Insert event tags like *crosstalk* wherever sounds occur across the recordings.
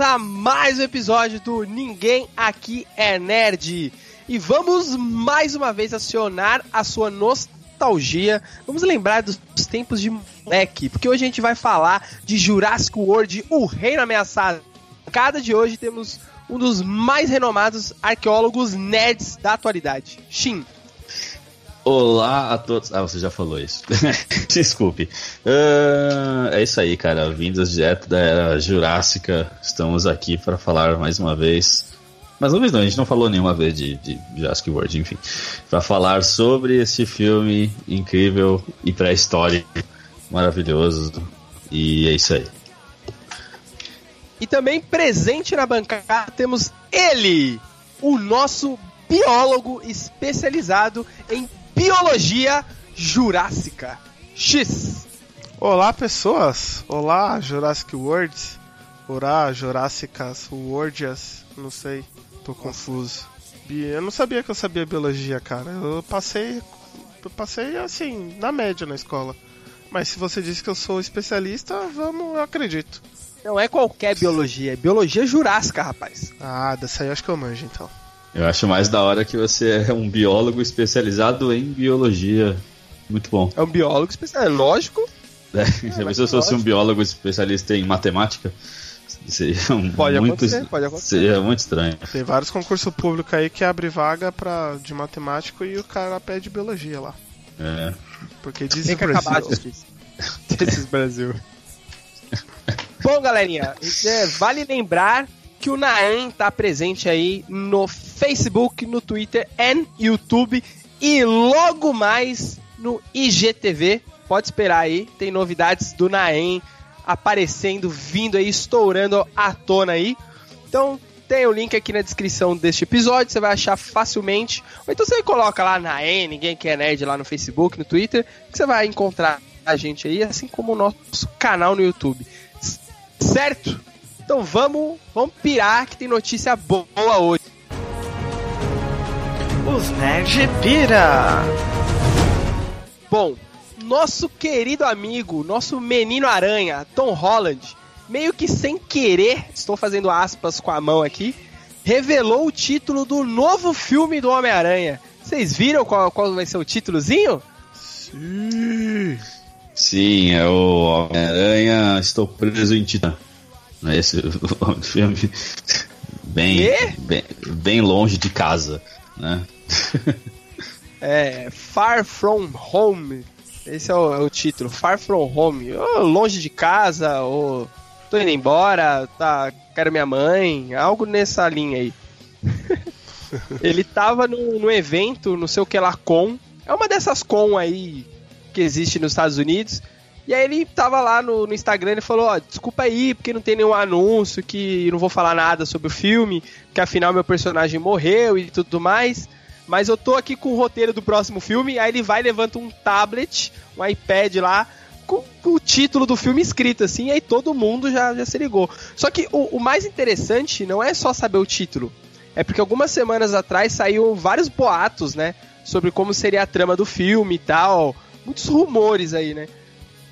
a mais um episódio do Ninguém Aqui é Nerd. E vamos mais uma vez acionar a sua nostalgia. Vamos lembrar dos tempos de moleque, porque hoje a gente vai falar de Jurassic World, o Reino Ameaçado. Cada de hoje temos um dos mais renomados arqueólogos nerds da atualidade, Shin. Olá a todos. Ah, você já falou isso. *laughs* Desculpe. Uh, é isso aí, cara. Vindas direto da era Jurássica. Estamos aqui para falar mais uma vez. Mais uma vez não, a gente não falou nenhuma vez de, de Jurassic World, enfim. Para falar sobre esse filme incrível e pré-histórico, maravilhoso. E é isso aí. E também presente na bancada temos ele, o nosso biólogo especializado em Biologia Jurássica. X. Olá, pessoas. Olá, Jurassic Worlds. Olá, Jurássicas Worlds. Não sei, tô confuso. Eu não sabia que eu sabia biologia, cara. Eu passei, eu passei assim, na média na escola. Mas se você disse que eu sou especialista, vamos, eu acredito. Não é qualquer biologia, é biologia jurássica, rapaz. Ah, dessa aí eu acho que eu manjo então. Eu acho mais da hora que você é um biólogo especializado em biologia. Muito bom. É um biólogo especializado, é lógico. *laughs* É, é, se eu fosse um biólogo especialista em matemática, seria um, pode muito, acontecer, pode acontecer. Seria muito estranho. Tem vários concursos públicos aí que abre vaga pra, de matemático e o cara pede biologia lá. É. Porque diz Tem que Brasil. acabar desses *laughs* Brasil. Bom, galerinha, é, vale lembrar que o Naem tá presente aí no Facebook, no Twitter e YouTube e logo mais no IGTV. Pode esperar aí, tem novidades do Naem aparecendo, vindo aí, estourando à tona aí. Então tem o link aqui na descrição deste episódio, você vai achar facilmente. Ou então você coloca lá na N, ninguém quer nerd lá no Facebook, no Twitter, que você vai encontrar a gente aí, assim como o nosso canal no YouTube. Certo? Então vamos, vamos pirar que tem notícia boa hoje. Os Nerd Pira! Bom, nosso querido amigo, nosso menino aranha, Tom Holland, meio que sem querer, estou fazendo aspas com a mão aqui, revelou o título do novo filme do Homem-Aranha. Vocês viram qual, qual vai ser o títulozinho? Sim. Sim, é o Homem-Aranha Estou Preso em Titã. Né? Esse filme bem, bem, bem longe de casa, né? é, Far From Home. Esse é o, é o título, Far From Home. Ou longe de casa, ou tô indo embora, tá, quero minha mãe, algo nessa linha aí. *laughs* Ele tava no, no evento, não sei o que lá, com. É uma dessas com aí que existe nos Estados Unidos. E aí ele tava lá no, no Instagram e falou, ó, desculpa aí, porque não tem nenhum anúncio, que não vou falar nada sobre o filme, que afinal meu personagem morreu e tudo mais. Mas eu tô aqui com o roteiro do próximo filme, aí ele vai levanta um tablet, um iPad lá, com, o título do filme escrito, assim, e aí todo mundo já, já se ligou. Só que o, o mais interessante não é só saber o título, é porque algumas semanas atrás saiu vários boatos, né? Sobre como seria a trama do filme e tal. Muitos rumores aí, né?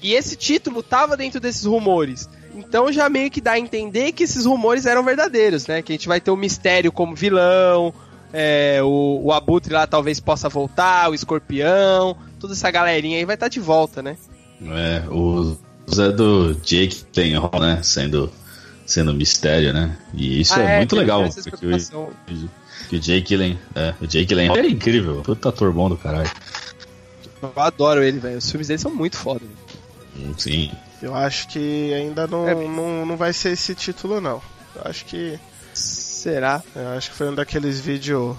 E esse título tava dentro desses rumores. Então já meio que dá a entender que esses rumores eram verdadeiros, né? Que a gente vai ter o mistério como vilão, é, o, o Abutre lá talvez possa voltar, o Escorpião, toda essa galerinha aí vai estar tá de volta, né? É, o Zé do Jake tem né? Sendo, sendo mistério, né? E isso ah, é, é, muito legal. Porque o, que o Jake Gyllen, é, o Jake é incrível, puta ator bom do caralho. Eu adoro ele, velho. Os filmes dele são muito foda. Sim. Eu acho que ainda não, é. não, não vai ser esse título, não. Eu acho que. Será? Eu acho que foi um daqueles vídeos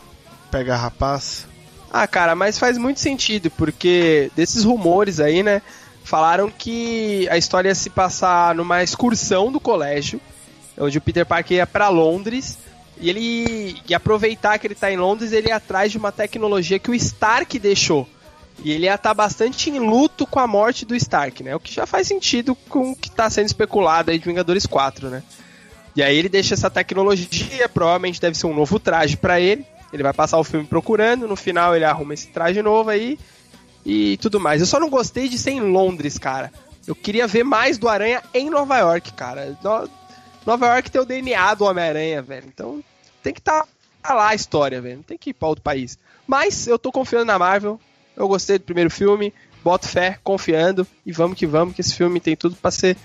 Pega Rapaz. Ah, cara, mas faz muito sentido, porque desses rumores aí, né? Falaram que a história ia se passar numa excursão do colégio, onde o Peter Parker ia para Londres, e ele ia aproveitar que ele tá em Londres, ele ia atrás de uma tecnologia que o Stark deixou e ele ia estar tá bastante em luto com a morte do Stark, né? O que já faz sentido com o que está sendo especulado aí de Vingadores 4, né? E aí ele deixa essa tecnologia, provavelmente deve ser um novo traje para ele. Ele vai passar o filme procurando, no final ele arruma esse traje novo aí e tudo mais. Eu só não gostei de ser em Londres, cara. Eu queria ver mais do Aranha em Nova York, cara. No- Nova York tem o DNA do Homem-Aranha, velho. Então tem que estar lá a história, velho. Não tem que ir pra outro país. Mas eu tô confiando na Marvel. Eu gostei do primeiro filme. Boto fé, confiando. E vamos que vamos, que esse filme tem tudo pra ser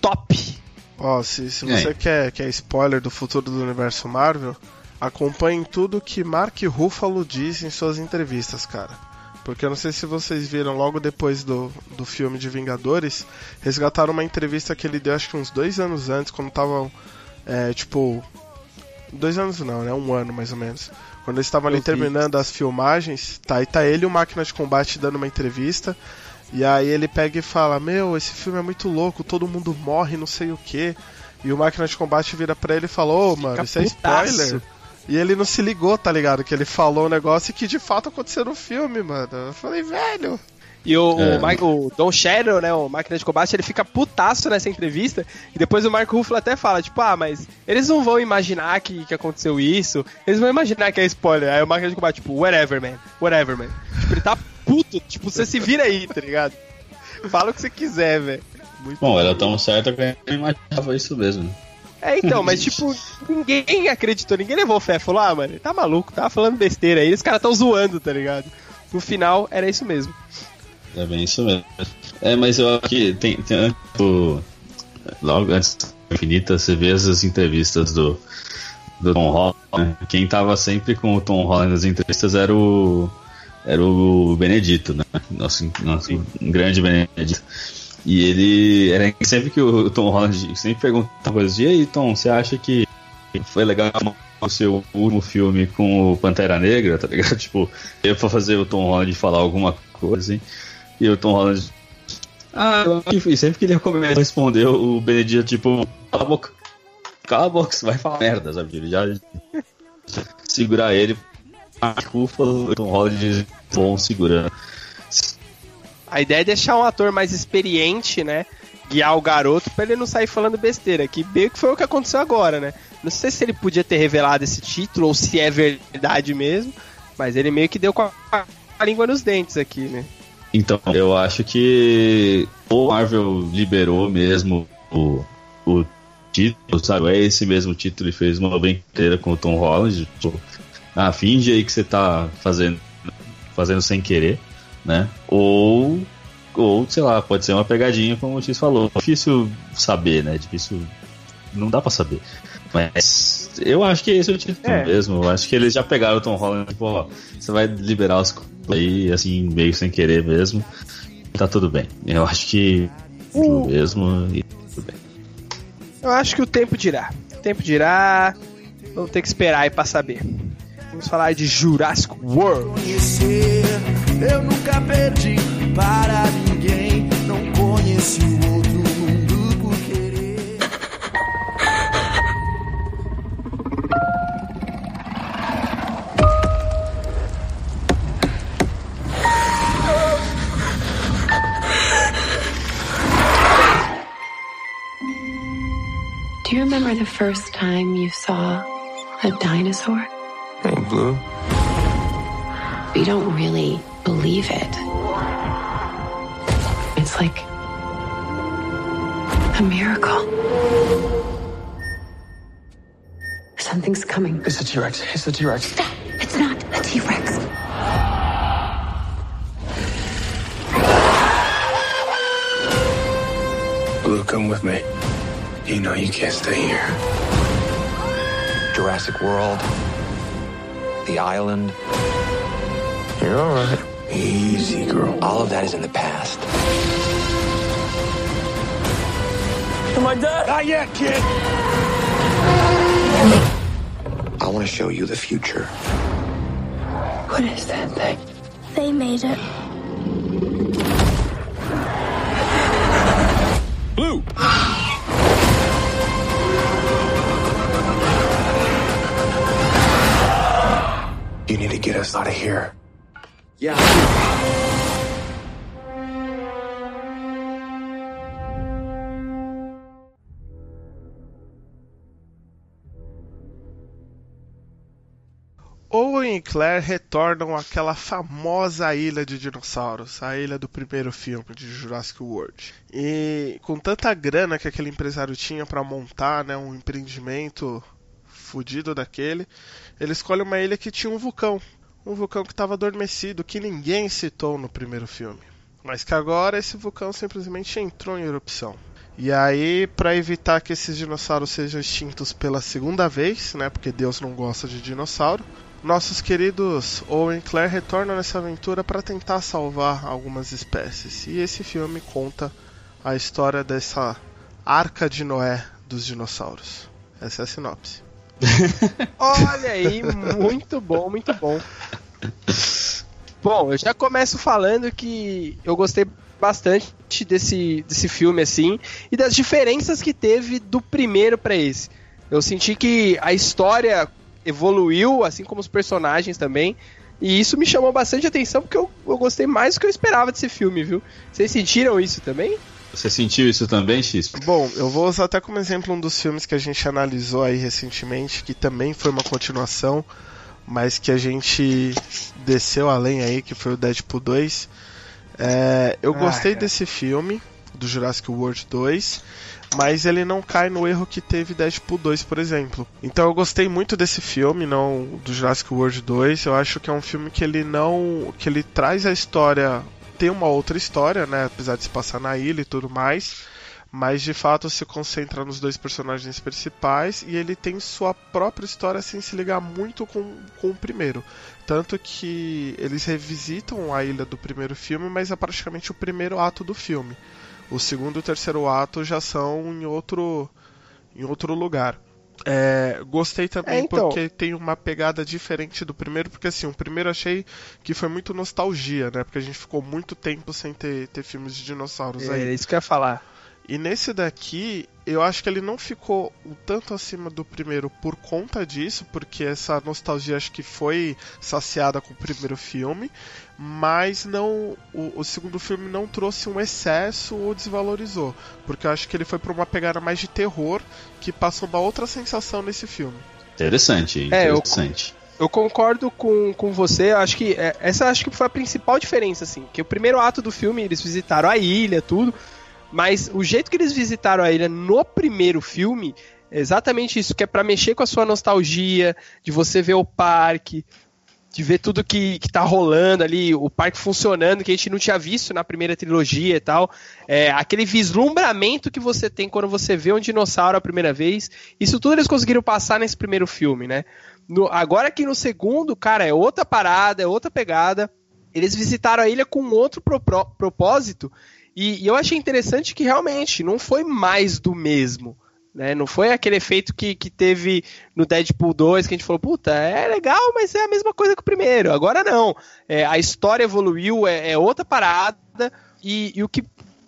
top. Ó, se, se E aí? você quer, quer spoiler do futuro do universo Marvel, acompanhe tudo que Mark Ruffalo diz em suas entrevistas, cara. Porque eu não sei se vocês viram logo depois do, do filme de Vingadores, resgataram uma entrevista que ele deu acho que uns dois anos antes, quando estavam, é, tipo. Dois anos não, né? Um ano mais ou menos. Quando eles estavam ali vi. terminando as filmagens, tá, e tá ele e o Máquina de Combate dando uma entrevista. E aí ele pega e fala: Meu, esse filme é muito louco, todo mundo morre, não sei o que. E o Máquina de Combate vira pra ele e fala: Ô, mano, isso é spoiler. E ele não se ligou, tá ligado? Que ele falou um negócio que de fato aconteceu no filme, mano. Eu falei, velho. E o, É. o, Mike- o Don Shadow, né, o máquina de combate, ele fica putaço nessa entrevista. E depois o Marco Ruffalo até fala, tipo, ah, mas eles não vão imaginar que, que aconteceu isso. Eles vão imaginar que é spoiler. Aí o máquina de combate, tipo, whatever, man. Whatever, man. Tipo, ele tá puto. Tipo, você se vira aí, tá ligado? Fala o que você quiser, velho. Bom, era tão certo que eu imaginava isso mesmo. É, então, mas *laughs* tipo, ninguém acreditou, ninguém levou fé. Falou, ah, mano, tá maluco, tava falando besteira aí. Os caras tão zoando, tá ligado? No final, era isso mesmo. É bem isso mesmo. É, mas eu acho que tem, tem antes do- logo antes do Infinita, você vê essas entrevistas do, do Tom Holland. né? Quem tava sempre com o Tom Holland nas entrevistas era o era o Benedito, né? Nosso, nosso grande Benedito. E ele era sempre que o Tom Holland sempre perguntava coisas. E aí, Tom, você acha que foi legal o seu último filme com o Pantera Negra, *laughs* tá ligado? Tipo, eu pra fazer o Tom Holland falar alguma coisa, assim. E o Tom Holland. Ah, eu acho que foi. sempre que ele começou a responder, o Benedito, tipo, cala a boca. Cala a boca, você vai falar merda, sabe? Ele já. segurar ele. A culpa, o Tom Holland bom segurando. A ideia é deixar um ator mais experiente, né? Guiar o garoto pra ele não sair falando besteira. Que meio que foi o que aconteceu agora, né? Não sei se ele podia ter revelado esse título ou se é verdade mesmo. Mas ele meio que deu com a, a língua nos dentes aqui, né? Então, eu acho que o Marvel liberou mesmo o, o título, sabe? É esse mesmo título e fez uma brincadeira com o Tom Holland. Tipo, ah, finge aí que você tá fazendo, fazendo sem querer, né? Ou, ou, sei lá, pode ser uma pegadinha, como o X falou. Difícil saber, né? Difícil. Não dá pra saber. Mas eu acho que esse é o título É. mesmo. Eu acho que eles já pegaram o Tom Holland, tipo, ó, você vai liberar os aí, assim, meio sem querer mesmo. Tá tudo bem. Eu acho que tudo mesmo e tudo bem. Eu acho que o tempo dirá. O tempo dirá. Vamos ter que esperar aí pra saber. Vamos falar de Jurassic World. conhecer. Eu nunca perdi para ninguém. Não conheci o outro remember the first time you saw a dinosaur? Ain't blue. You don't really believe it. It's like a miracle. Something's coming. It's a T-Rex. It's a T-Rex. Stop! It's not a T Rex. Blue, come with me. You know you can't stay here. Jurassic World, The Island, You're all right. Easy, girl. all of that is in the past. Am I dead? Not yet, kid. I want to show you the future. What is that thing? They made it. Get us out of here. Yeah. Ou Owen e Claire retornam àquela famosa ilha de dinossauros, a ilha do primeiro filme de Jurassic World. E com tanta grana que aquele empresário tinha para montar né, um empreendimento fudido daquele, ele escolhe uma ilha que tinha um vulcão. Um vulcão que estava adormecido, que ninguém citou no primeiro filme. Mas que agora esse vulcão simplesmente entrou em erupção. E aí, para evitar que esses dinossauros sejam extintos pela segunda vez, né, porque Deus não gosta de dinossauro, nossos queridos Owen e Claire retornam nessa aventura para tentar salvar algumas espécies. E esse filme conta a história dessa arca de Noé dos dinossauros. Essa é a sinopse. Olha aí, muito bom, muito bom. Bom, eu já começo falando que eu gostei bastante desse, desse filme, assim, e das diferenças que teve do primeiro para esse. Eu senti que a história evoluiu, assim como os personagens também. E isso me chamou bastante atenção porque eu, eu gostei mais do que eu esperava desse filme, viu? Vocês sentiram isso também? Você sentiu isso também, X? Bom, eu vou usar até como exemplo um dos filmes que a gente analisou aí recentemente, que também foi uma continuação, mas que a gente desceu além aí, que foi o Deadpool 2. É, eu Ah, gostei cara. desse filme, do Jurassic World 2, mas ele não cai no erro que teve Deadpool 2, por exemplo. Então eu gostei muito desse filme, não do Jurassic World 2. Eu acho que é um filme que ele não, que ele traz a história, tem uma outra história, né, apesar de se passar na ilha e tudo mais. Mas de fato se concentra nos dois personagens principais e ele tem sua própria história sem se ligar muito com, com o primeiro. Tanto que eles revisitam a ilha do primeiro filme, mas é praticamente o primeiro ato do filme. O segundo e o terceiro ato já são em outro, em outro lugar. É, gostei também É, então. porque tem uma pegada diferente do primeiro, porque assim, o primeiro achei que foi muito nostalgia, né? Porque a gente ficou muito tempo sem ter, ter filmes de dinossauros aí. É isso que eu ia falar. E nesse daqui, eu acho que ele não ficou um tanto acima do primeiro por conta disso, porque essa nostalgia acho que foi saciada com o primeiro filme, mas não o, o segundo filme não trouxe um excesso ou desvalorizou, porque eu acho que ele foi para uma pegada mais de terror que passou uma outra sensação nesse filme. Interessante, É, eu- interessante. Eu concordo com, com você, eu acho que é, essa acho que foi a principal diferença, assim. Que o primeiro ato do filme, eles visitaram a ilha, tudo. Mas o jeito que eles visitaram a ilha no primeiro filme é exatamente isso, que é pra mexer com a sua nostalgia, de você ver o parque, de ver tudo que, que tá rolando ali, o parque funcionando, que a gente não tinha visto na primeira trilogia e tal. É, aquele vislumbramento que você tem quando você vê um dinossauro a primeira vez. Isso tudo eles conseguiram passar nesse primeiro filme, né? No- agora que no segundo, cara, é outra parada, é outra pegada. Eles visitaram a ilha com outro pro- propósito. E, e eu achei interessante que realmente não foi mais do mesmo. Né? Não foi aquele efeito que, que teve no Deadpool 2 que a gente falou, puta, é legal, mas é a mesma coisa que o primeiro. Agora não. É, a história evoluiu, é, é outra parada. E, e o que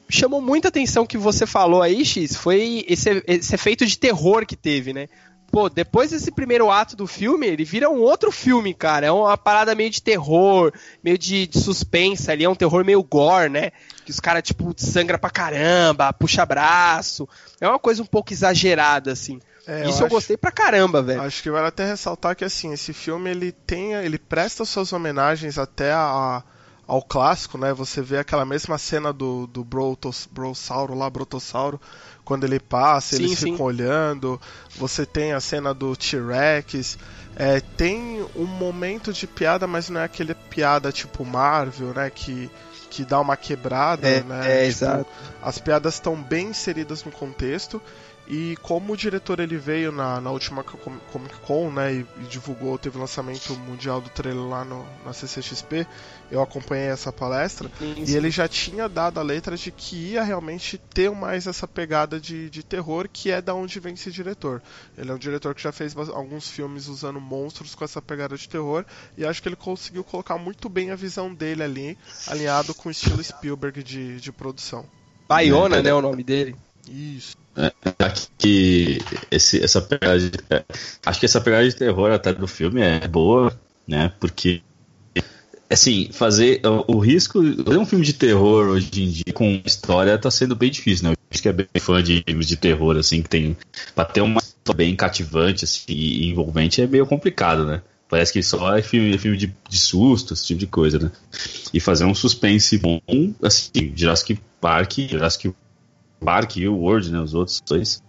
chamou muita atenção que você falou aí, X, foi esse, esse efeito de terror que teve, né? Pô, depois desse primeiro ato do filme, ele vira um outro filme, cara. É uma parada meio de terror, meio de, de suspense ali, é um terror meio gore, né? Que os caras, tipo, sangra pra caramba, puxa braço. É uma coisa um pouco exagerada, assim. É, Isso eu, acho- gostei pra caramba, velho. Acho que vale até ressaltar que assim, esse filme ele tem, ele presta suas homenagens até a, ao clássico, né? Você vê aquela mesma cena do, do Brotos, Brossauro lá, Brotossauro, quando ele passa, Sim, eles sim. ficam olhando. Você tem a cena do T-Rex. É, tem um momento de piada, mas não é aquele piada tipo Marvel, né? Que, que dá uma quebrada, É, né? é, Tipo, exato. as piadas estão bem inseridas no contexto. E como o diretor ele veio na, na última Com- Comic Con, né, e, e divulgou, teve o lançamento mundial do trailer lá no, na CCXP, eu acompanhei essa palestra, e ele já tinha dado a letra de que ia realmente ter mais essa pegada de, de terror, que é da onde vem esse diretor. Ele é um diretor que já fez alguns filmes usando monstros com essa pegada de terror, e acho que ele conseguiu colocar muito bem a visão dele ali, alinhado com o estilo Spielberg de, de produção. Baiona, né, o nome dele. Isso. Acho que esse, essa pegada é, acho que essa pegada de terror até do filme é boa, né? Porque assim, fazer o, o risco, fazer um filme de terror hoje em dia com história tá sendo bem difícil, né? Acho que é bem fã de filmes de terror assim que tem para ter uma história bem cativante assim, e envolvente é meio complicado, né? Parece que só é filme, é filme de, de susto, esse tipo de coisa, né? E fazer um suspense bom, assim, Jurassic Park, Jurassic Park e o World, né? Os outros dois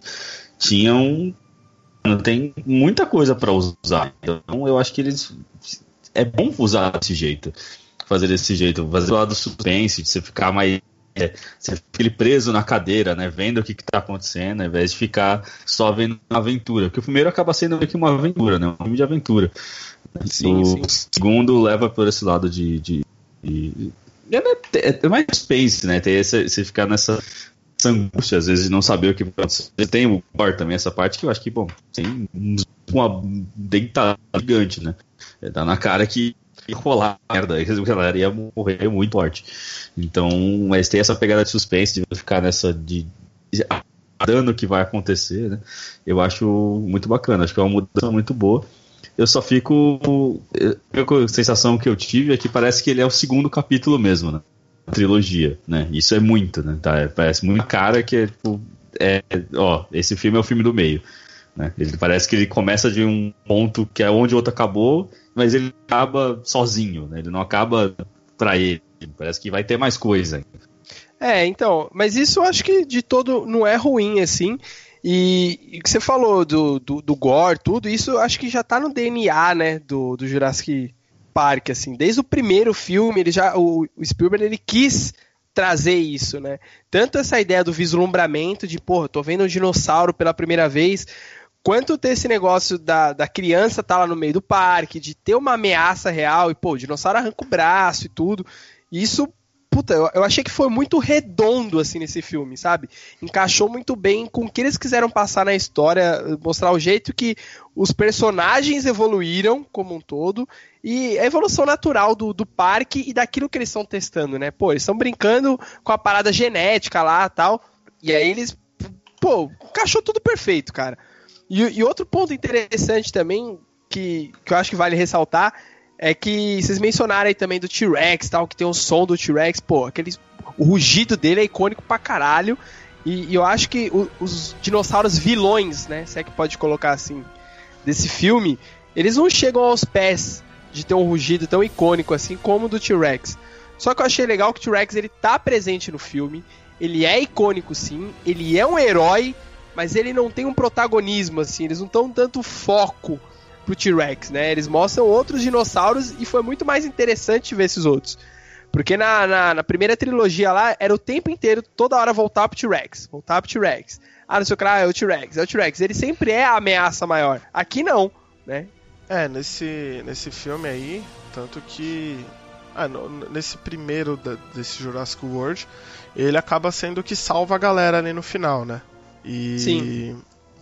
tinham. Não tem muita coisa para usar. Então eu acho que eles. É bom usar desse jeito. Fazer desse jeito. Fazer o lado do suspense, de você ficar mais é, você fica preso na cadeira, né? Vendo o que, está acontecendo, ao invés de ficar só vendo uma aventura. Porque o primeiro acaba sendo meio que uma aventura, né? Um filme de aventura. Sim, o sim. segundo leva por esse lado de. de, de é, é, é, mais space, né? Tem esse, você ficar nessa essa angústia, às vezes, de não saber o que vai acontecer. Tem o gore também, essa parte que eu acho que, bom, tem uma dentada gigante, né? É, na cara que ia rolar merda, a galera ia morrer muito forte. Então, mas tem essa pegada de suspense, de ficar nessa de, de dano que vai acontecer, né? Eu acho muito bacana, acho que é uma mudança muito boa. Eu só fico. A sensação que eu tive é que parece que ele é o segundo capítulo mesmo, né? Trilogia, né? Isso é muito, né? Tá? Parece muito cara que é tipo. É, ó, esse filme é o filme do meio. Né? Ele parece que ele começa de um ponto que é onde o outro acabou, mas ele acaba sozinho, né? Ele não acaba pra ele. Parece que vai ter mais coisa. É, então, mas isso eu acho que de todo não é ruim, assim. E o que você falou do, do, do, gore, tudo, isso eu acho que já tá no DNA, né, do, do Jurassic Park, assim. Desde o primeiro filme, ele já, o, o Spielberg, ele quis trazer isso, né? Tanto essa ideia do vislumbramento, de, porra, tô vendo um dinossauro pela primeira vez, quanto ter esse negócio da, da criança tá lá no meio do parque, de ter uma ameaça real, e, pô, o dinossauro arranca o braço e tudo. Isso puta, eu, eu, achei que foi muito redondo, assim, nesse filme, sabe? Encaixou muito bem com o que eles quiseram passar na história, mostrar o jeito que os personagens evoluíram como um todo e a evolução natural do, do parque e daquilo que eles estão testando, né? Pô, eles estão brincando com a parada genética lá tal, e aí eles, pô, encaixou tudo perfeito, cara. E, e outro ponto interessante também, que, que eu acho que vale ressaltar, é que vocês mencionaram aí também do T-Rex, tal, que tem o som do T-Rex, pô, aquele, o rugido dele é icônico pra caralho. E, e eu acho que o, os dinossauros vilões, né, se é que pode colocar assim, desse filme, eles não chegam aos pés de ter um rugido tão icônico assim como o do T-Rex. Só que eu achei legal que o T-Rex ele tá presente no filme, ele é icônico sim, ele é um herói, mas ele não tem um protagonismo assim, eles não estão tanto foco pro T-Rex, né? Eles mostram outros dinossauros e foi muito mais interessante ver esses outros. Porque na, na, na primeira trilogia lá, era o tempo inteiro, toda hora voltar pro T-Rex, voltar pro T-Rex. Ah, não sei o que lá, é o T-Rex, é o T-Rex. Ele sempre é a ameaça maior. Aqui não, né? É, nesse, nesse filme aí, tanto que. Ah, no, nesse primeiro da, desse Jurassic World, ele acaba sendo o que salva a galera ali no final, né? E, Sim.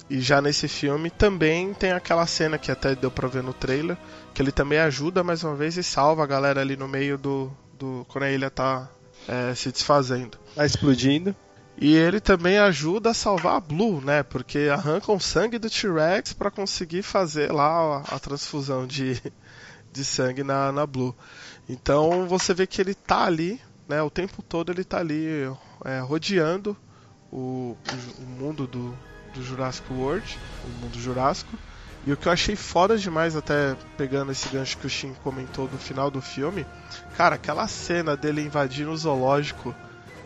E já nesse filme também tem aquela cena que até deu pra ver no trailer, que ele também ajuda mais uma vez e salva a galera ali no meio do. do quando a ilha tá é, se desfazendo. Tá explodindo. E ele também ajuda a salvar a Blue, né? Porque arrancam sangue do T-Rex para conseguir fazer lá a, transfusão de, de sangue na, na Blue. Então você vê que ele tá ali, né? O tempo todo ele tá ali é, rodeando o, o, o mundo do, do Jurassic World, o mundo Jurássico. E o que eu achei foda demais, até pegando esse gancho que o Shin comentou no final do filme, cara, aquela cena dele invadindo o zoológico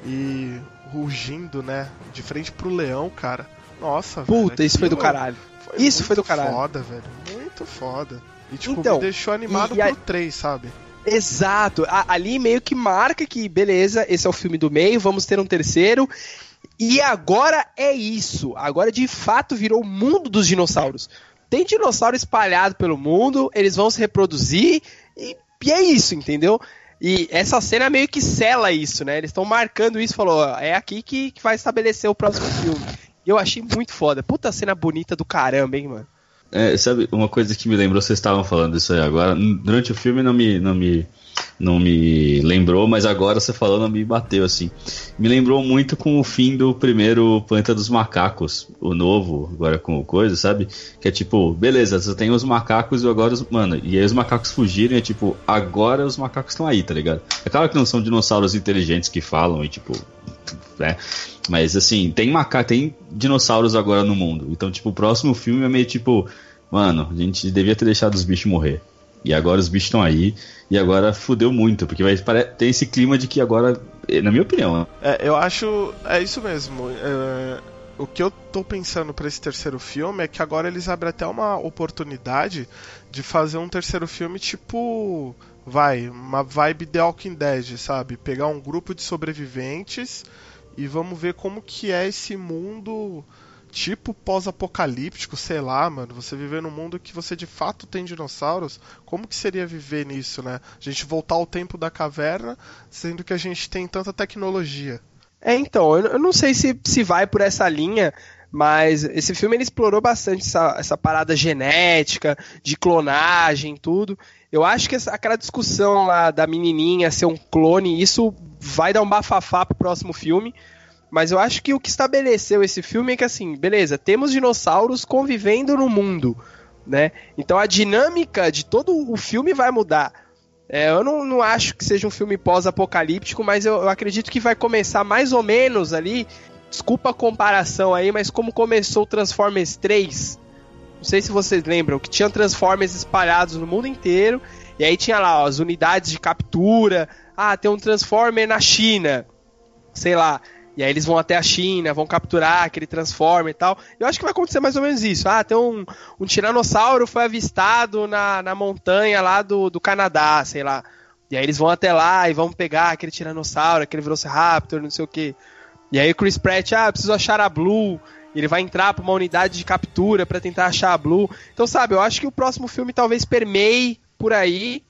e rugindo, né, de frente pro leão, cara. Nossa, Puta, velho, isso foi do caralho. Foi isso foi do caralho. foda, velho. Muito foda. E tipo, então, me deixou animado e, e pro 3, sabe? Exato. A, ali meio que marca que, beleza, esse é o filme do meio, vamos ter um terceiro. E agora é isso. Agora de fato virou o mundo dos dinossauros. Tem dinossauro espalhado pelo mundo, eles vão se reproduzir e, e é isso, entendeu? E essa cena meio que sela isso, né? Eles estão marcando isso, falou, é aqui que, que vai estabelecer o próximo filme. E eu achei muito foda. Puta cena bonita do caramba, hein, mano. É, sabe, uma coisa que me lembrou, vocês estavam falando isso aí agora. Durante o filme não me, não me não me lembrou, mas agora você falando me bateu assim. Me lembrou muito com o fim do primeiro Planeta dos Macacos, o novo, agora com o coisa, sabe? Que é tipo, beleza, você tem os macacos e agora os. Mano, e aí os macacos fugirem, é tipo, agora os macacos estão aí, tá ligado? É claro que não são dinossauros inteligentes que falam e tipo. Né? Mas assim, tem macaco, tem dinossauros agora no mundo. Então, tipo, o próximo filme é meio tipo, mano, a gente devia ter deixado os bichos morrer E agora os bichos estão aí. E agora fudeu muito, porque vai tem esse clima de que agora, na minha opinião. né? É, eu acho. É isso mesmo. É, o que eu tô pensando para esse terceiro filme é que agora eles abrem até uma oportunidade de fazer um terceiro filme tipo. Vai, uma vibe The Walking Dead, sabe? Pegar um grupo de sobreviventes e vamos ver como que é esse mundo tipo pós-apocalíptico, sei lá, mano. Você viver num mundo que você de fato tem dinossauros, como que seria viver nisso, né? A gente voltar ao tempo da caverna, sendo que a gente tem tanta tecnologia. É, então, eu não sei se, se vai por essa linha, mas esse filme ele explorou bastante essa, essa parada genética, de clonagem, tudo. Eu acho que essa, aquela discussão lá da menininha ser um clone, isso vai dar um bafafá pro próximo filme. Mas eu acho que o que estabeleceu esse filme é que, assim, beleza, temos dinossauros convivendo no mundo, né? Então a dinâmica de todo o filme vai mudar. É, eu não, não, acho que seja um filme pós-apocalíptico, mas eu, eu, acredito que vai começar mais ou menos ali. Desculpa a comparação aí, mas como começou o Transformers 3. Não sei se vocês lembram, que tinha Transformers espalhados no mundo inteiro. E aí tinha lá ó, as unidades de captura. Ah, tem um Transformer na China. Sei lá. E aí eles vão até a China, vão capturar aquele Transformer e tal. Eu acho que vai acontecer mais ou menos isso. Ah, tem um, um tiranossauro foi avistado na, na montanha lá do, do Canadá, sei lá. E aí eles vão até lá e vão pegar aquele tiranossauro, aquele Velociraptor, não sei o que. E aí o Chris Pratt, ah, preciso achar a Blue. Ele vai entrar pra uma unidade de captura para tentar achar a Blue. Então, sabe, eu acho que o próximo filme talvez permeie por aí,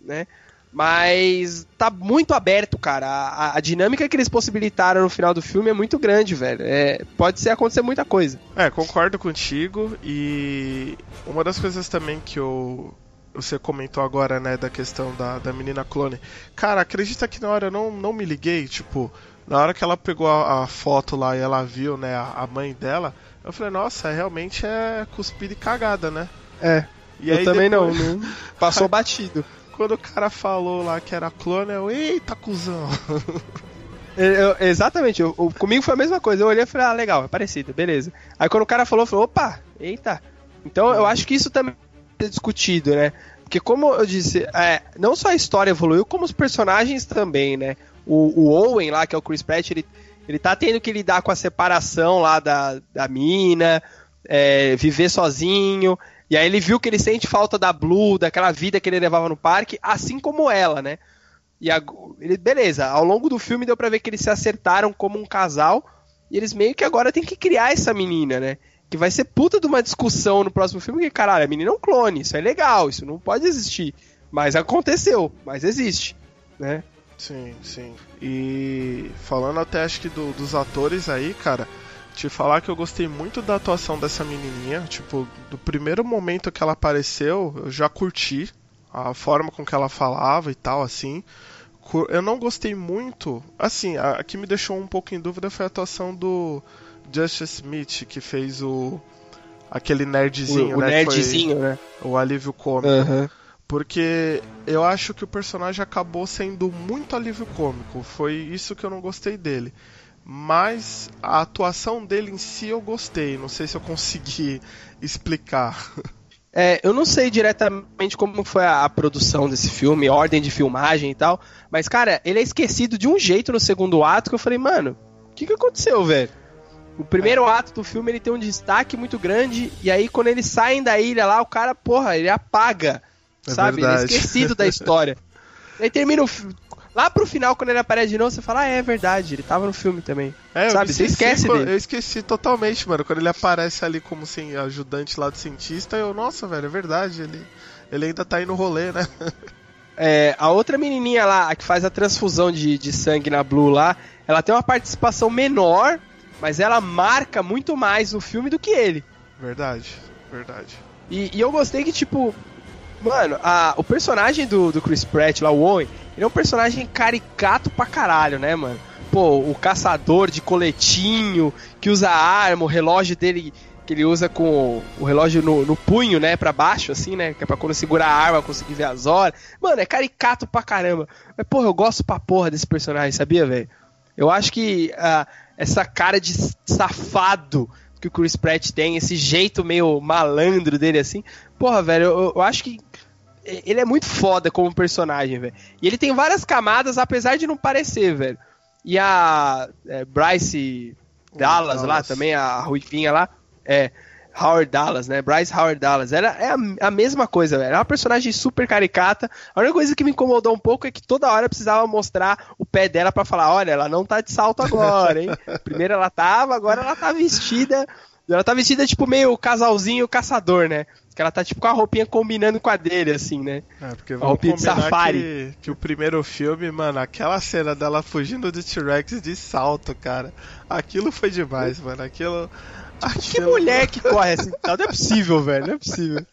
né? Mas tá muito aberto, cara. A, a, dinâmica que eles possibilitaram no final do filme é muito grande, velho. É, pode ser acontecer muita coisa. É, concordo contigo. E uma das coisas também que eu. Você comentou agora, né, da questão da, da menina clone. Cara, acredita que na hora eu não, não me liguei, tipo, na hora que ela pegou a, a foto lá e ela viu, né, a, a, mãe dela, eu falei, nossa, realmente é cuspida e cagada, né? É. E eu também depois... não, não, *laughs* passou batido quando o cara falou lá que era clone, eu, eita, cuzão. *laughs* Eu, exatamente, eu, eu, comigo foi a mesma coisa. Eu olhei e falei, ah, legal, é parecido, beleza. Aí quando o cara falou, eu falei, opa, eita. Então eu acho que isso também é discutido, né? Porque como eu disse, é, não só a história evoluiu, como os personagens também, né? O, o, Owen lá, que é o Chris Pratt, ele, ele tá tendo que lidar com a separação lá da, da mina, é, viver sozinho. E aí ele viu que ele sente falta da Blue, daquela vida que ele levava no parque, assim como ela, né? E a, ele, beleza, ao longo do filme deu pra ver que eles se acertaram como um casal, e eles meio que agora tem que criar essa menina, né? Que vai ser puta de uma discussão no próximo filme, que caralho, a menina é um clone, isso é legal, isso não pode existir. Mas aconteceu, mas existe, né? Sim, sim. E falando até acho que do, dos atores aí, cara, te falar que eu gostei muito da atuação dessa menininha. Tipo, do primeiro momento que ela apareceu, eu já curti a forma com que ela falava e tal, assim. Eu não gostei muito. Assim, a, a que me deixou um pouco em dúvida foi a atuação do Justice Smith, que fez o. aquele nerdzinho, o, né? O nerdzinho, foi né? O alívio cômico. Uhum. Porque eu acho que o personagem acabou sendo muito alívio cômico. Foi isso que eu não gostei dele mas a atuação dele em si eu gostei. Não sei se eu consegui *laughs* explicar. É, eu não sei diretamente como foi a, a, produção desse filme, ordem de filmagem e tal, mas, cara, ele é esquecido de um jeito no segundo ato que eu falei, mano, o que, que aconteceu, velho? O primeiro é. ato do filme ele tem um destaque muito grande, e aí quando eles saem da ilha lá, o cara, porra, ele apaga, é sabe? Verdade. Ele é esquecido da *laughs* história. aí termina o, Lá pro final, quando ele aparece de novo, você fala, ah, é verdade, ele tava no filme também. É, Sabe? Você esquece dele. Eu esqueci totalmente, mano. Quando ele aparece ali como assim, ajudante lá do cientista, eu, nossa, velho, é verdade, ele, ele ainda tá aí no rolê, né? *laughs* É, a outra menininha lá, a que faz a transfusão de, de sangue na Blue lá, ela tem uma participação menor, mas ela marca muito mais no filme do que ele. Verdade, verdade. E, e eu gostei que, tipo, mano, a, o personagem do, do Chris Pratt lá, o Owen, ele é um personagem caricato pra caralho, né, mano? Pô, o caçador de coletinho, que usa arma, o relógio dele que ele usa com o relógio no, no, punho, né, pra baixo, assim, né, que é pra quando segurar a arma conseguir ver as horas. Mano, é caricato pra caramba. Mas, porra, eu gosto pra porra desse personagem, sabia, velho? Eu acho que uh, essa cara de safado que o Chris Pratt tem, esse jeito meio malandro dele, assim, porra, velho, eu, eu acho que ele é muito foda como personagem, velho. E ele tem várias camadas, apesar de não parecer, velho. E a é, Bryce Dallas, lá também, a Ruivinha lá, é. Howard Dallas, né? Bryce Howard Dallas. Ela é a, a mesma coisa, velho. É uma personagem super caricata. A única coisa que me incomodou um pouco é que toda hora precisava mostrar o pé dela pra falar: olha, ela não tá de salto agora, hein? *laughs* Primeiro ela tava, agora ela tá vestida. Ela tá vestida tipo meio casalzinho caçador, né? Que ela tá tipo com a roupinha combinando com a dele, assim, né? É, porque A roupinha de safari. que, que o primeiro filme, mano, aquela cena dela fugindo do T-Rex de salto, cara. Aquilo foi demais, mano. Aquilo. Que aquilo- mulher que corre assim? Não é possível, velho. Não é possível.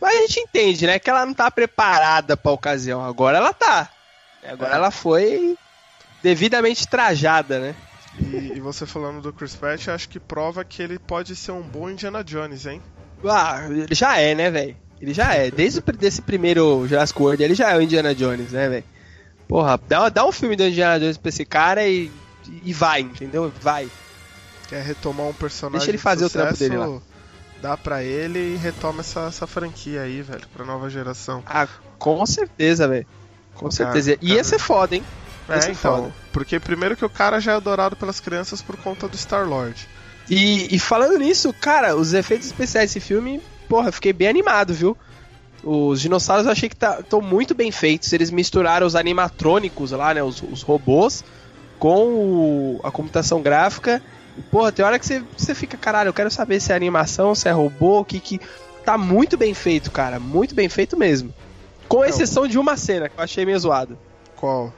Mas a gente entende, né? Que ela não tá preparada pra ocasião. Agora ela tá. Agora É. ela foi devidamente trajada, né? E, e você falando do Chris Pratt, acho que prova que ele pode ser um bom Indiana Jones, hein? Ah, ele já é, né, velho? Ele já é. Desde desse primeiro Jurassic World, ele já é o Indiana Jones, né, velho? Porra, dá, dá um filme do Indiana Jones pra esse cara e, e vai, entendeu? Vai. Quer retomar um personagem Deixa ele de fazer o trampo sucesso, dele lá. Dá pra ele e retoma essa, essa franquia aí, velho, pra nova geração. Ah, com certeza, velho. Com Cara, certeza. Ia cara. ser foda, hein? É, ser então. foda. Porque primeiro que o cara já é adorado pelas crianças por conta do Star-Lord. E, e falando nisso, cara, os efeitos especiais desse filme, porra, fiquei bem animado, viu? Os dinossauros eu achei que estão muito bem feitos. Eles misturaram os animatrônicos lá, né? Os, os robôs com o- a computação gráfica. E, porra, tem hora que você, você fica, caralho, eu quero saber se é animação, se é robô, o que que. Tá muito bem feito, cara. Muito bem feito mesmo. Com exceção de uma cena que eu achei meio zoado. Qual?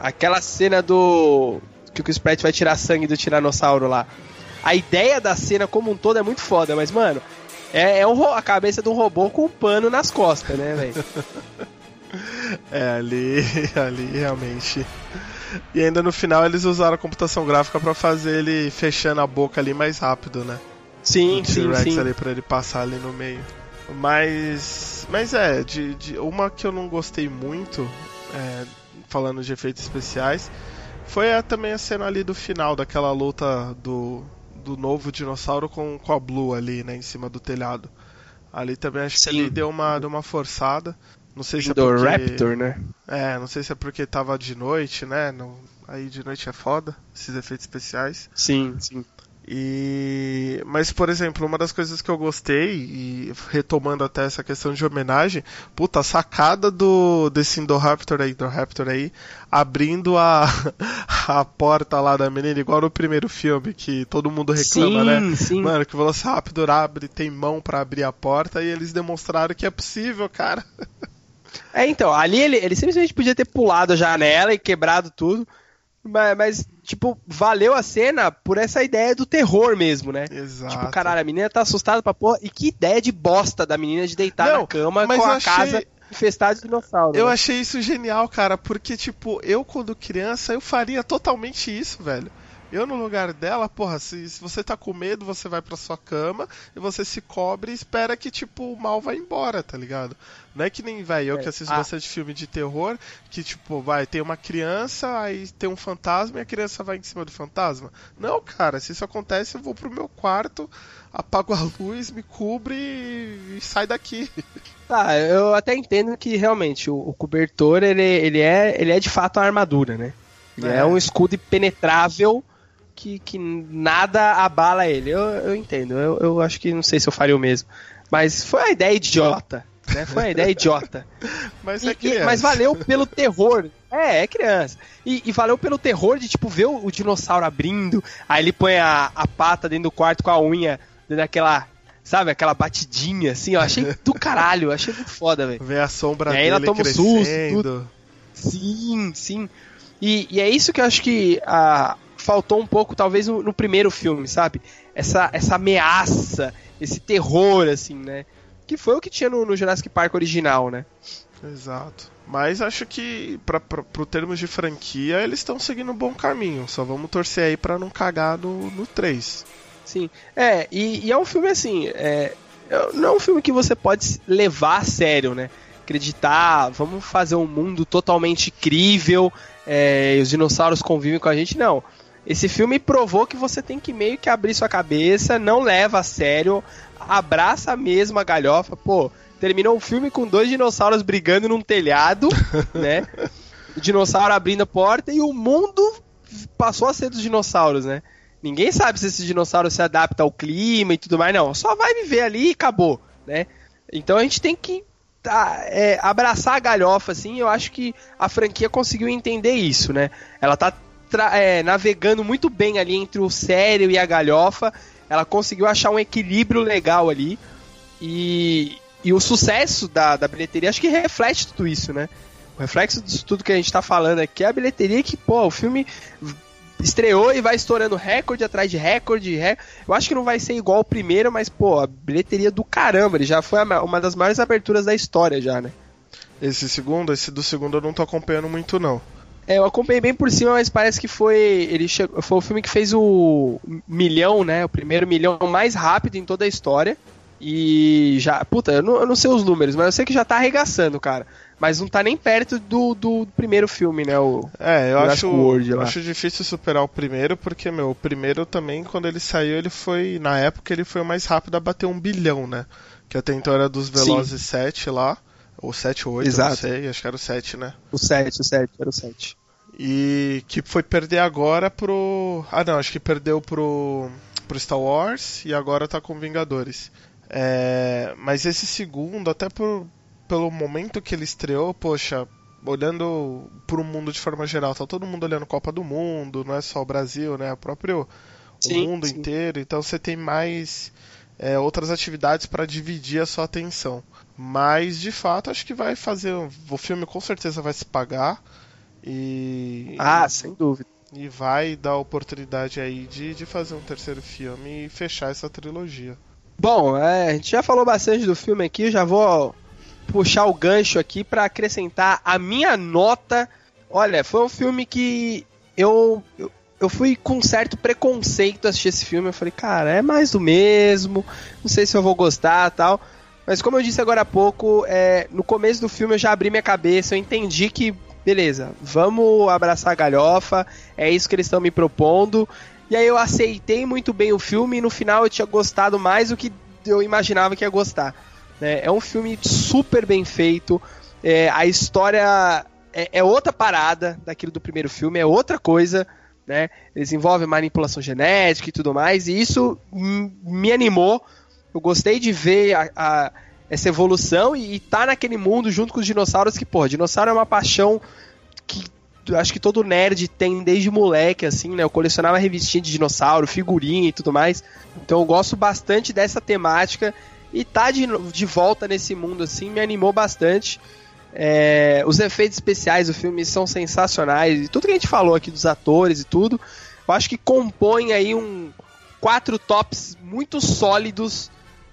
Aquela cena do. que o Chris Pratt vai tirar sangue do tiranossauro lá. A ideia da cena como um todo é muito foda, mas, mano, é, é um a cabeça de um robô com um pano nas costas, né, velho? *laughs* É, ali, ali realmente. E ainda no final eles usaram a computação gráfica pra fazer ele fechando a boca ali mais rápido, né? Sim, o sim, sim. ali pra ele passar ali no meio. Mas. Mas é, de, de- uma que eu não gostei muito, é, falando de efeitos especiais, foi a- também a cena ali do final, daquela luta do, do novo dinossauro com, com a Blue ali, né, em cima do telhado. Ali também acho que Sim. ali deu uma, deu uma forçada. Não sei se é Do porque... Raptor, né? É, não sei se é porque tava de noite, né? Não, aí de noite é foda, esses efeitos especiais. Sim, sim. E mas por exemplo, uma das coisas que eu gostei e retomando até essa questão de homenagem, puta, a sacada do desse Indoraptor aí, Indoraptor aí, abrindo a *laughs* a porta lá da menina igual no primeiro filme que todo mundo reclama, sim, né? sim. Mano, que o Velociraptor abre, tem mão pra abrir a porta e eles demonstraram que é possível, cara. *laughs* É, então, ali ele, ele simplesmente podia ter pulado a janela e quebrado tudo. Mas, mas, tipo, valeu a cena por essa ideia do terror mesmo, né? Exato. Tipo, caralho, a menina tá assustada pra porra. E que ideia de bosta da menina de deitar Não, na cama com a achei- casa infestada de dinossauro. Eu né? achei isso genial, cara, porque, tipo, eu quando criança, eu faria totalmente isso, velho. Eu no lugar dela, porra, se, se você tá com medo, você vai pra sua cama e você se cobre e espera que, tipo, o mal vai embora, tá ligado? Não é que nem, vai, eu É, que assisto a- bastante filme de terror, que, tipo, vai, tem uma criança, aí tem um fantasma e a criança vai em cima do fantasma. Não, cara, se isso acontece, eu vou pro meu quarto, apago a luz, me cubre e, e sai daqui. Tá, *laughs* eu até entendo que realmente o, o cobertor ele, ele, é, ele é de fato a armadura, né? Ele é, É. um escudo impenetrável que, que nada abala ele. Eu, eu entendo, eu, eu acho que não sei se eu faria o mesmo. Mas foi uma ideia idiota. Né? Foi uma ideia idiota. *laughs* Mas E- é e- mas valeu pelo terror. É, é criança. E, e valeu pelo terror de, tipo, ver o, o dinossauro abrindo, aí ele põe a, a pata dentro do quarto com a unha, dando aquela, sabe, aquela batidinha, assim, eu achei do caralho, achei muito foda, velho. Ver a sombra E aí ela dele toma um susto, crescendo. Sim, sim. E, e é isso que eu acho que ah, faltou um pouco, talvez, no, no primeiro filme, sabe? Essa, essa ameaça, esse terror, assim, né? Que foi o que tinha no, no Jurassic Park original, né? Exato. Mas acho que, pra, pra, pro termos de franquia, eles estão seguindo um bom caminho. Só vamos torcer aí pra não cagar no, no 3. Sim. É, e, e é um filme assim. É, é- não é um filme que você pode levar a sério, né? Acreditar, vamos fazer um mundo totalmente incrível, é, os dinossauros convivem com a gente. Não. Esse filme provou que você tem que meio que abrir sua cabeça, não leva a sério, abraça mesmo a galhofa. Pô, terminou o filme com dois dinossauros brigando num telhado, *laughs* né? O dinossauro abrindo a porta e o mundo passou a ser dos dinossauros, né? Ninguém sabe se esse dinossauro se adapta ao clima e tudo mais, não. Só vai viver ali e acabou, né? Então a gente tem que tá, é, abraçar a galhofa, assim. Eu acho que a franquia conseguiu entender isso, né? Ela tá é, navegando muito bem ali entre o sério e a galhofa. Ela conseguiu achar um equilíbrio legal ali. E, e o sucesso da, da bilheteria acho que reflete tudo isso, né? O reflexo disso tudo que a gente tá falando aqui é a bilheteria que, pô, o filme estreou e vai estourando recorde atrás de recorde. Eu acho que não vai ser igual o primeiro, mas, pô, a bilheteria do caramba, ele já foi uma das maiores aberturas da história já, né? Esse segundo, esse do segundo eu não tô acompanhando muito não. É, eu acompanhei bem por cima, mas parece que foi. Ele chegou, foi o filme que fez o milhão, né? O primeiro milhão mais rápido em toda a história. E já. Puta, eu não, eu não sei os números, mas eu sei que já tá arregaçando, cara. Mas não tá nem perto do, do primeiro filme, né? O é, eu acho, World, eu acho difícil superar o primeiro, porque, meu, o primeiro também, quando ele saiu, ele foi. Na época, ele foi o mais rápido a bater um bilhão, né? Que até então era dos Velozes Sim. 7 lá. Ou 7 ou 8, Exato. não sei, acho que era o 7, né? O 7, o 7, era o 7. E que foi perder agora pro. Ah não, acho que perdeu pro. pro Star Wars e agora tá com Vingadores. É... Mas esse segundo, até por, pelo momento que ele estreou, poxa, olhando pro mundo de forma geral, tá todo mundo olhando Copa do Mundo, não é só o Brasil, né? O próprio sim, o mundo sim. inteiro. Então você tem mais é, outras atividades para dividir a sua atenção. Mas de fato acho que vai fazer. O filme com certeza vai se pagar. E. Ah, sem dúvida. E vai dar oportunidade aí de, de fazer um terceiro filme e fechar essa trilogia. Bom, é, a gente já falou bastante do filme aqui, já vou puxar o gancho aqui para acrescentar a minha nota. Olha, foi um filme que eu, eu, eu fui com certo preconceito assistir esse filme. Eu falei, cara, é mais do mesmo, não sei se eu vou gostar tal. Mas como eu disse agora há pouco, é, no começo do filme eu já abri minha cabeça, eu entendi que, beleza, vamos abraçar a galhofa, é isso que eles estão me propondo. E aí eu aceitei muito bem o filme e no final eu tinha gostado mais do que eu imaginava que ia gostar. Né? É um filme super bem feito, é, a história é, é outra parada daquilo do primeiro filme, é outra coisa né? Eles envolvem manipulação genética e tudo mais, e isso me animou. Eu gostei de ver a, a, essa evolução e, estar tá naquele mundo junto com os dinossauros que, pô, dinossauro é uma paixão que acho que todo nerd tem desde moleque, assim, né? Eu colecionava revistinha de dinossauro, figurinha e tudo mais. Então eu gosto bastante dessa temática e tá de, de volta nesse mundo, assim, me animou bastante. É, os efeitos especiais do filme são sensacionais. E tudo que a gente falou aqui dos atores e tudo, eu acho que compõe aí um quatro tops muito sólidos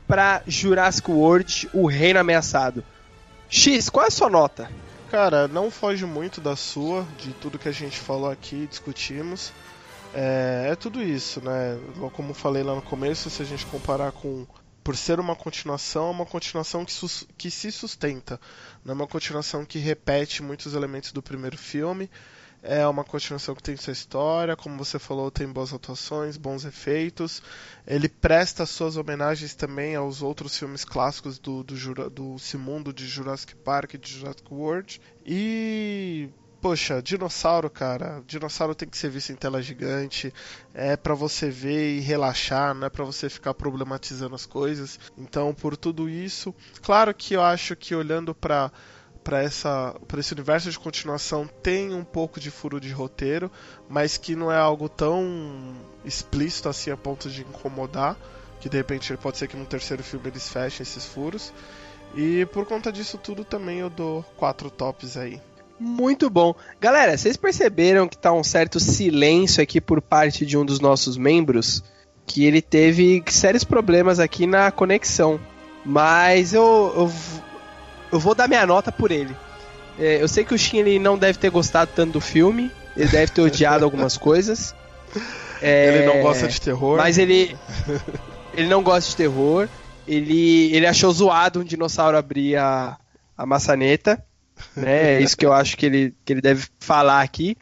para Jurassic World, o Reino Ameaçado. X, qual é a sua nota? Cara, não foge muito da sua, de tudo que a gente falou aqui, discutimos. É, é tudo isso, né? Como falei lá no começo, se a gente comparar com por ser uma continuação, é uma continuação que, que se sustenta. Não é uma continuação que repete muitos elementos do primeiro filme. É uma continuação que tem sua história, como você falou, tem boas atuações, bons efeitos. Ele presta suas homenagens também aos outros filmes clássicos do, do, do, do mundo de Jurassic Park e de Jurassic World. E poxa, dinossauro, cara, dinossauro tem que ser visto em tela gigante, é para você ver e relaxar, não é para você ficar problematizando as coisas. Então, por tudo isso, claro que eu acho que olhando para para essa para esse universo de continuação tem um pouco de furo de roteiro, mas que não é algo tão explícito assim a ponto de incomodar, que de repente pode ser que no terceiro filme eles fechem esses furos. E por conta disso tudo também eu dou quatro tops aí. Muito bom. Galera, vocês perceberam que tá um certo silêncio aqui por parte de um dos nossos membros? Que ele teve sérios problemas aqui na conexão. Mas eu, eu, eu vou dar minha nota por ele. É, eu sei que o Shin ele não deve ter gostado tanto do filme. Ele deve ter odiado algumas coisas. É, ele não gosta de terror. Mas ele. Ele não gosta de terror. Ele, ele achou zoado um dinossauro abrir a, a maçaneta né? É isso que eu acho que ele, que ele deve falar aqui.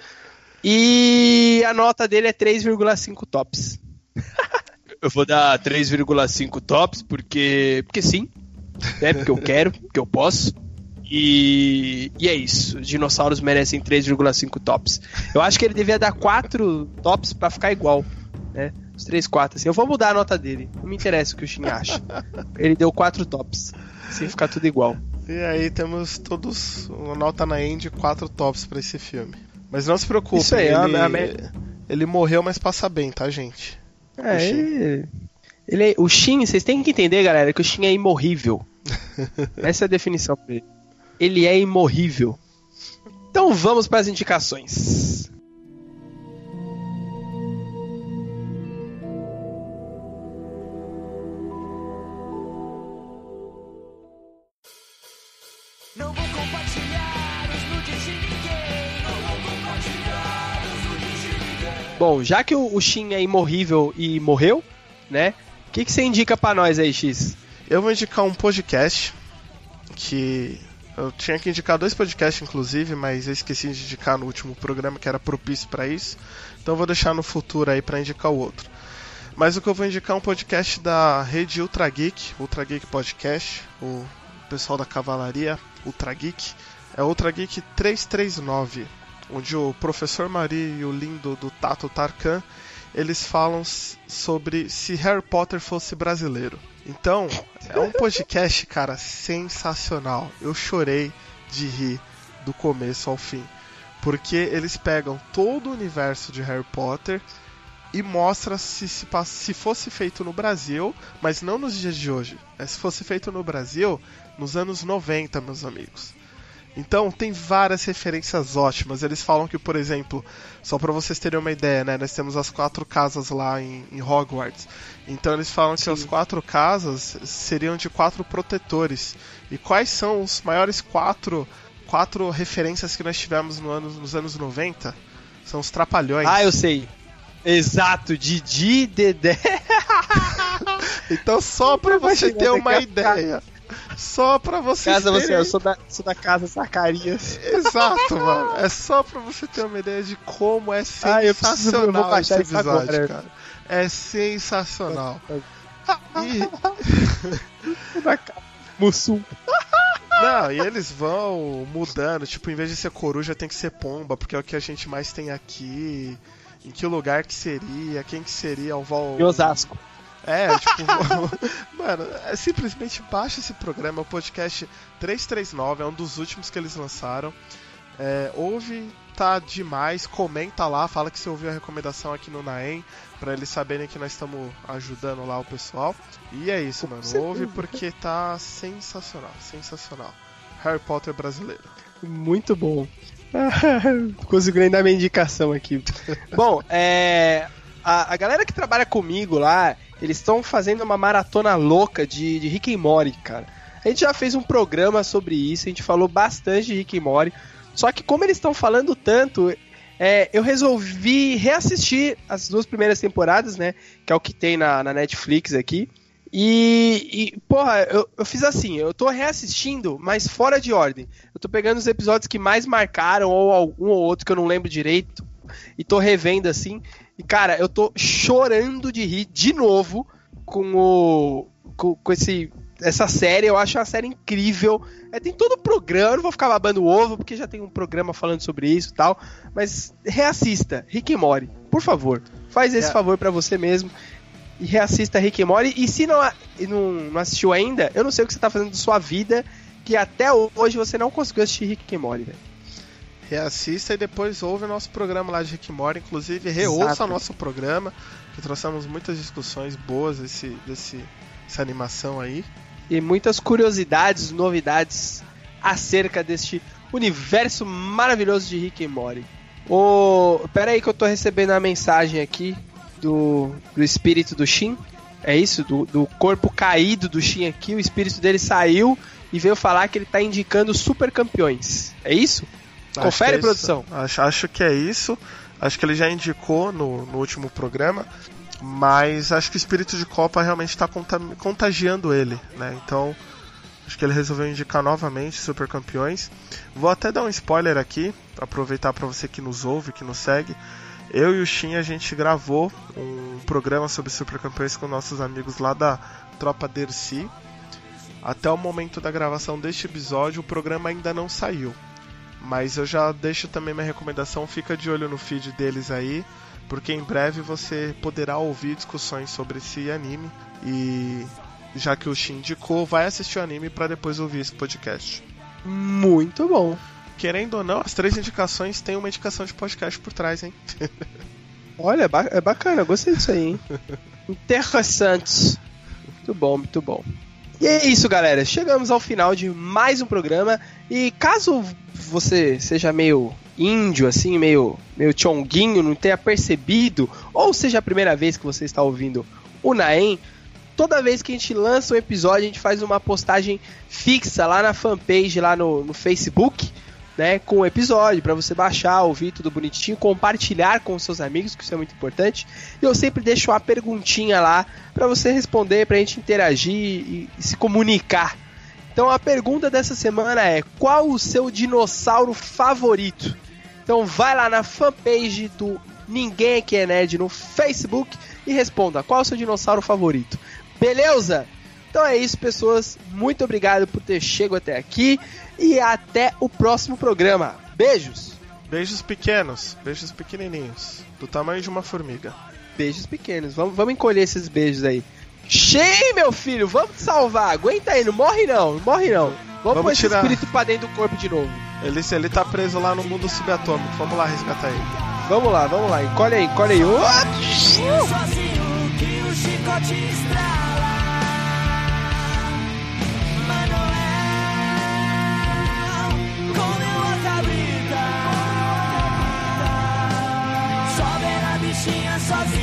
E a nota dele é 3,5 tops. *laughs* eu vou dar 3,5 tops porque, porque sim. né? Porque eu quero, porque eu posso. E, e é isso. Dinossauros merecem 3,5 tops. Eu acho que ele devia dar 4 tops pra ficar igual, né? Os 3, 4, assim. Eu vou mudar a nota dele. Não me interessa o que o Shin acha. Ele deu 4 tops. Sem ficar tudo igual. E aí temos todos uma nota na end 4 tops pra esse filme. Mas não se preocupe, Isso aí, ele, a- a- ele morreu, mas passa bem, tá, gente? É, O Shin. ele, ele é- o Shin, vocês têm que entender, galera, que o Shin é imorrível. *laughs* Essa é a definição pra ele. Ele é imorrível. Então vamos para as indicações. Bom, já que o, Shin é imorrível e morreu, né? O que, que você indica pra nós aí, X? Eu vou indicar um podcast que eu tinha que indicar dois podcasts inclusive, mas eu esqueci de indicar no último programa que era propício para isso. Então vou deixar no futuro aí para indicar o outro. Mas o que eu vou indicar é um podcast da rede Ultra Geek, Ultra Geek Podcast, o pessoal da cavalaria Ultra Geek, é Ultra Geek 339, onde o professor Mari e o lindo do Tato Tarkan, eles falam sobre se Harry Potter fosse brasileiro. Então, é um podcast, cara, sensacional. Eu chorei de rir do começo ao fim. Porque eles pegam todo o universo de Harry Potter e mostra se, se, se fosse feito no Brasil, mas não nos dias de hoje. É se fosse feito no Brasil nos anos 90, meus amigos. Então, tem várias referências ótimas. Eles falam que, por exemplo, só para vocês terem uma ideia, né? Nós temos as quatro casas lá em, em Hogwarts. Então, eles falam que as quatro casas seriam de quatro protetores. E quais são os maiores quatro, quatro referências que nós tivemos no ano, nos anos 90? São os trapalhões. Ah, eu sei. Exato, Didi, Dedé. *laughs* Então, só pra Eu você ter uma aquela ideia. Só pra vocês Casa você, terem... eu sou da, sou da casa Zacarias. Exato, *laughs* mano. É só pra você ter uma ideia de como é Ah, eu preciso- eu sensacional esse episódio, agora. cara. É sensacional. E, *laughs* Da casa. Mussum. *laughs* não, e eles vão mudando. Tipo, em vez de ser coruja, tem que ser pomba, porque é o que a gente mais tem aqui. Em que lugar que seria? Quem que seria o Val... Em Osasco. É, tipo, *laughs* mano, é simplesmente baixa esse programa, o podcast 339, é um dos últimos que eles lançaram. É, ouve, tá demais, comenta lá, fala que você ouviu a recomendação aqui no Naem, pra eles saberem que nós estamos ajudando lá o pessoal. E é isso, mano, ouve porque tá sensacional, sensacional. Harry Potter brasileiro. Muito bom. *laughs* Consegui nem dar minha indicação aqui. Bom, é. A, a galera que trabalha comigo lá, eles estão fazendo uma maratona louca de, de Rick and Morty, cara. A gente já fez um programa sobre isso, a gente falou bastante de Rick and Morty. Só que como eles estão falando tanto, é, eu resolvi reassistir as duas primeiras temporadas, né? Que é o que tem na, na Netflix aqui. E, e, porra, eu, eu fiz assim, eu tô reassistindo, mas fora de ordem. Eu tô pegando os episódios que mais marcaram, ou algum ou outro que eu não lembro direito, e tô revendo assim. E, cara, eu tô chorando de rir de novo com o. com, com esse. Essa série, eu acho uma série incrível. É, tem todo o programa, eu não vou ficar babando o ovo, porque já tem um programa falando sobre isso e tal. Mas reassista, Rick and Morty, por favor. Faz esse É. favor pra você mesmo e reassista Rick and Morty. E se não, não, não assistiu ainda, eu não sei o que você tá fazendo da sua vida, que até hoje você não conseguiu assistir Rick and Morty, velho. Reassista e depois ouve o nosso programa lá de Rick Morty. Inclusive, reouça Exato. o nosso programa, que trouxemos muitas discussões boas desse, desse, dessa animação aí. E muitas curiosidades, novidades acerca deste universo maravilhoso de Rick Morty. Ô, pera aí que eu tô recebendo a mensagem aqui do, do espírito do Shin. É isso? Do, do corpo caído do Shin aqui. O espírito dele saiu e veio falar que ele tá indicando super campeões. É isso? Acho Confere, que é produção. Acho, acho que é isso. Acho que ele já indicou no, no último programa. Mas acho que o espírito de Copa realmente está contagiando ele, né? Então, acho que ele resolveu indicar novamente Super Campeões. Vou até dar um spoiler aqui, aproveitar para você que nos ouve, que nos segue. Eu e o Shin a gente gravou um programa sobre Super Campeões com nossos amigos lá da Tropa Dercy. até o momento da gravação deste episódio, o programa ainda não saiu. Mas eu já deixo também minha recomendação, fica de olho no feed deles aí, porque em breve você poderá ouvir discussões sobre esse anime e já que o Shin indicou, vai assistir o anime para depois ouvir esse podcast. Muito bom. Querendo ou não, as três indicações têm uma indicação de podcast por trás, hein? *laughs* Olha, é, ba bacana, gostei disso aí, hein? *laughs* Interessante. Muito bom, muito bom. E é isso, galera. Chegamos ao final de mais um programa. E caso você seja meio índio, assim, meio, meio chonguinho, não tenha percebido, ou seja a primeira vez que você está ouvindo o Naem, toda vez que a gente lança um episódio, a gente faz uma postagem fixa lá na fanpage, lá no, no Facebook né, com o episódio, para você baixar, ouvir tudo bonitinho, compartilhar com seus amigos, que isso é muito importante. E eu sempre deixo uma perguntinha lá para você responder, pra gente interagir e, e se comunicar. Então a pergunta dessa semana é: qual o seu dinossauro favorito? Então vai lá na fanpage do Ninguém Aqui é Nerd no Facebook e responda qual o seu dinossauro favorito. Beleza? Então é isso, pessoas. Muito obrigado por ter chegado até aqui e até o próximo programa. Beijos. Beijos pequenos, beijos pequenininhos, do tamanho de uma formiga. Beijos pequenos. Vamos, vamos encolher esses beijos aí. Cheio, meu filho, vamos te salvar. Aguenta aí, não morre não, não morre não. Vamos, vamos pôr tirar... esse espírito pra dentro do corpo de novo. Ele, ele tá preso lá no mundo subatômico. Vamos lá resgatar ele. Vamos lá, vamos lá. Encolhe aí, encolhe aí. Uh! Sozinho que o chicote estrala. us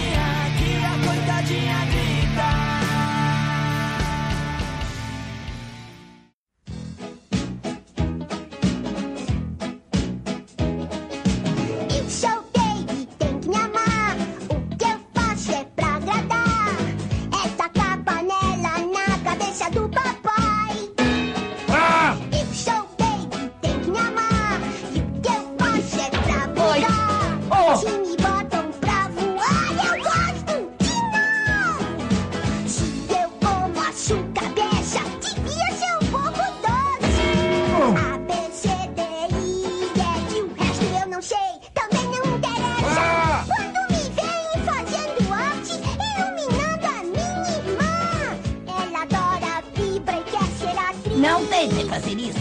Ay, me facilis.